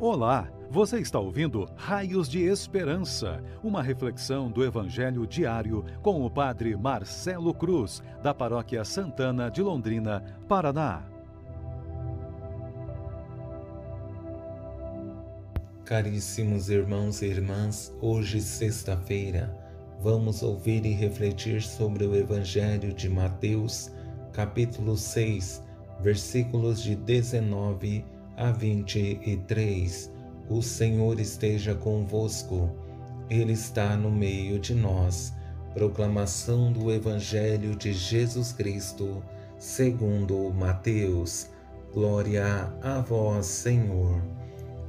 Olá, você está ouvindo Raios de Esperança, uma reflexão do Evangelho diário com o Padre Marcelo Cruz, da Paróquia Santana de Londrina, Paraná. Caríssimos irmãos e irmãs, hoje, sexta-feira, vamos ouvir e refletir sobre o Evangelho de Mateus, capítulo 6, versículos de 19 a 23. O Senhor esteja convosco, Ele está no meio de nós. Proclamação do Evangelho de Jesus Cristo, segundo Mateus. Glória a vós, Senhor.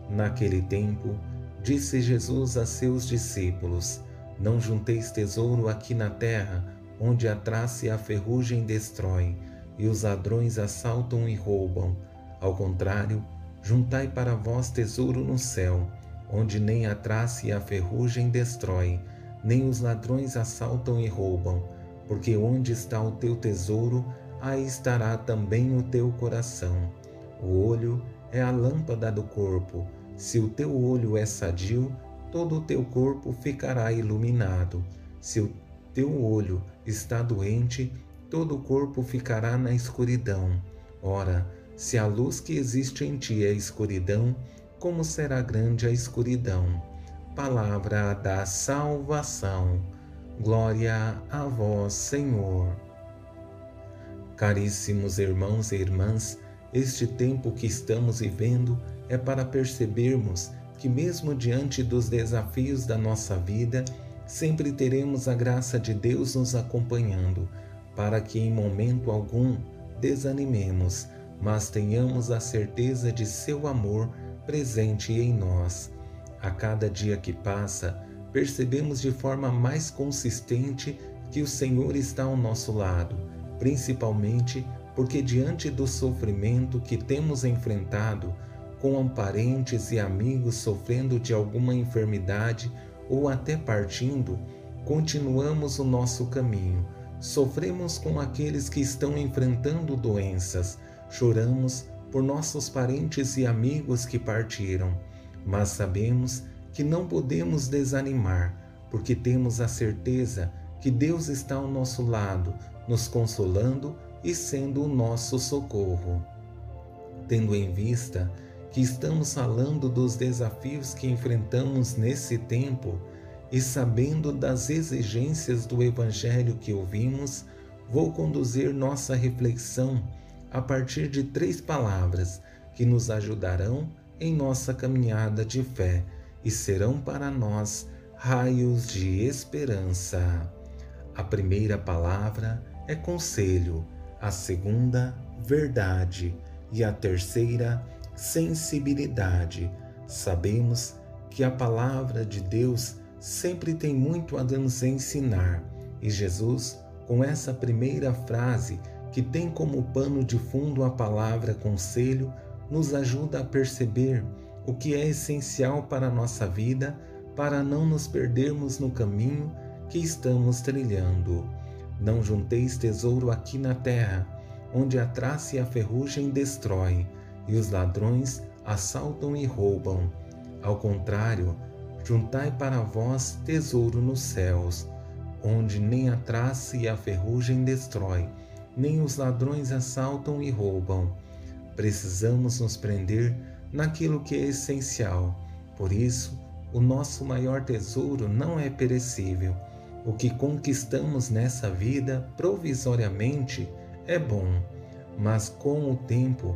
Naquele tempo, disse Jesus a seus discípulos: Não junteis tesouro aqui na terra, onde a traça e a ferrugem destrói, e os ladrões assaltam e roubam. Ao contrário, Juntai para vós tesouro no céu, onde nem a traça e a ferrugem destrói, nem os ladrões assaltam e roubam, porque onde está o teu tesouro, aí estará também o teu coração. O olho é a lâmpada do corpo. Se o teu olho é sadio, todo o teu corpo ficará iluminado. Se o teu olho está doente, todo o corpo ficará na escuridão. Ora, se a luz que existe em ti é escuridão, como será grande a escuridão? Palavra da salvação. Glória a vós, Senhor. Caríssimos irmãos e irmãs, este tempo que estamos vivendo é para percebermos que, mesmo diante dos desafios da nossa vida, sempre teremos a graça de Deus nos acompanhando, para que em momento algum desanimemos mas tenhamos a certeza de seu amor presente em nós. A cada dia que passa, percebemos de forma mais consistente que o Senhor está ao nosso lado, principalmente porque, diante do sofrimento que temos enfrentado, com parentes e amigos sofrendo de alguma enfermidade ou até partindo, continuamos o nosso caminho. Sofremos com aqueles que estão enfrentando doenças, Choramos por nossos parentes e amigos que partiram, mas sabemos que não podemos desanimar, porque temos a certeza que Deus está ao nosso lado, nos consolando e sendo o nosso socorro. Tendo em vista que estamos falando dos desafios que enfrentamos nesse tempo e sabendo das exigências do Evangelho que ouvimos, vou conduzir nossa reflexão a partir de três palavras que nos ajudarão em nossa caminhada de fé e serão para nós raios de esperança. A primeira palavra é conselho, a segunda, verdade e a terceira, sensibilidade. Sabemos que a palavra de Deus sempre tem muito a nos ensinar e Jesus, com essa primeira frase, que tem como pano de fundo a palavra conselho, nos ajuda a perceber o que é essencial para a nossa vida para não nos perdermos no caminho que estamos trilhando. Não junteis tesouro aqui na terra, onde a traça e a ferrugem destrói, e os ladrões assaltam e roubam. Ao contrário, juntai para vós tesouro nos céus, onde nem a traça e a ferrugem destrói, nem os ladrões assaltam e roubam. Precisamos nos prender naquilo que é essencial. Por isso, o nosso maior tesouro não é perecível. O que conquistamos nessa vida provisoriamente é bom, mas com o tempo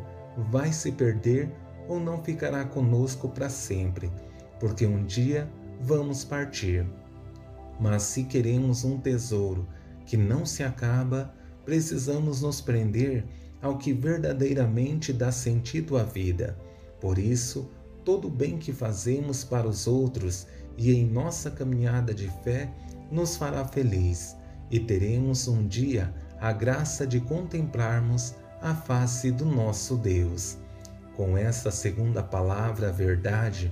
vai se perder ou não ficará conosco para sempre, porque um dia vamos partir. Mas se queremos um tesouro que não se acaba, precisamos nos prender ao que verdadeiramente dá sentido à vida. Por isso, todo o bem que fazemos para os outros e em nossa caminhada de fé nos fará feliz e teremos um dia a graça de contemplarmos a face do nosso Deus. Com essa segunda palavra, verdade,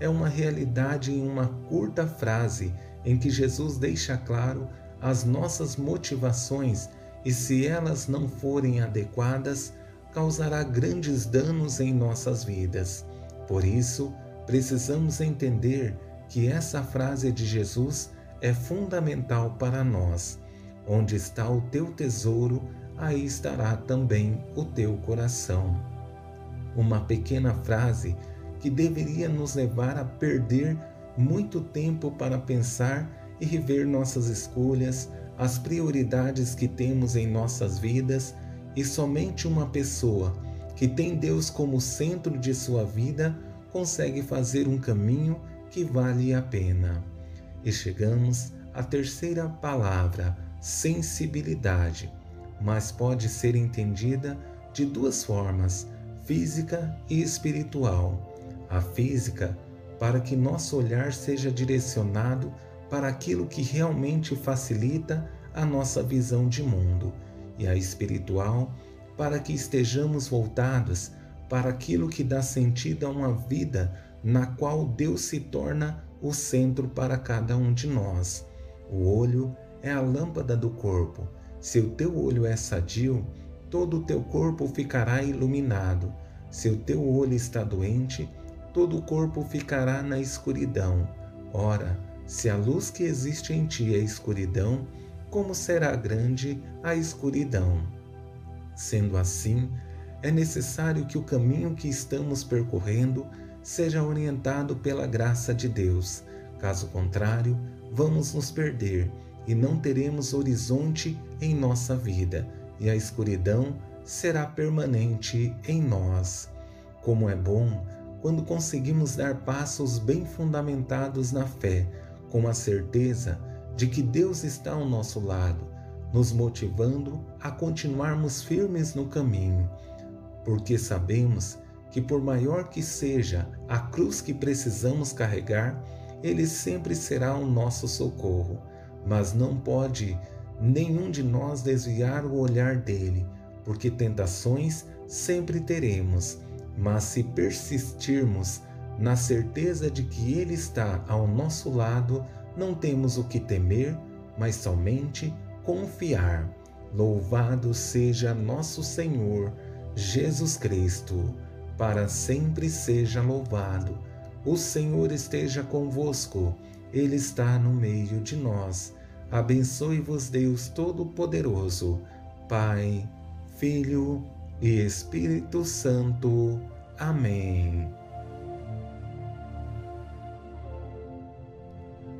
é uma realidade em uma curta frase em que Jesus deixa claro as nossas motivações e se elas não forem adequadas, causará grandes danos em nossas vidas. Por isso, precisamos entender que essa frase de Jesus é fundamental para nós. Onde está o teu tesouro, aí estará também o teu coração. Uma pequena frase que deveria nos levar a perder muito tempo para pensar e rever nossas escolhas, as prioridades que temos em nossas vidas, e somente uma pessoa que tem Deus como centro de sua vida consegue fazer um caminho que vale a pena. E chegamos à terceira palavra, sensibilidade, mas pode ser entendida de duas formas, física e espiritual. A física, para que nosso olhar seja direcionado para aquilo que realmente facilita a nossa visão de mundo, e a espiritual, para que estejamos voltados para aquilo que dá sentido a uma vida na qual Deus se torna o centro para cada um de nós. O olho é a lâmpada do corpo. Se o teu olho é sadio, todo o teu corpo ficará iluminado. Se o teu olho está doente, todo o corpo ficará na escuridão. Ora, se a luz que existe em ti é escuridão, como será grande a escuridão? Sendo assim, é necessário que o caminho que estamos percorrendo seja orientado pela graça de Deus. Caso contrário, vamos nos perder e não teremos horizonte em nossa vida, e a escuridão será permanente em nós. Como é bom quando conseguimos dar passos bem fundamentados na fé, com a certeza de que Deus está ao nosso lado, nos motivando a continuarmos firmes no caminho, porque sabemos que, por maior que seja a cruz que precisamos carregar, Ele sempre será o nosso socorro, mas não pode nenhum de nós desviar o olhar dele, porque tentações sempre teremos, mas se persistirmos na certeza de que Ele está ao nosso lado, não temos o que temer, mas somente confiar. Louvado seja nosso Senhor Jesus Cristo para sempre seja louvado. O Senhor esteja convosco, Ele está no meio de nós. Abençoe-vos, Deus Todo-Poderoso, Pai, Filho e Espírito Santo. Amém.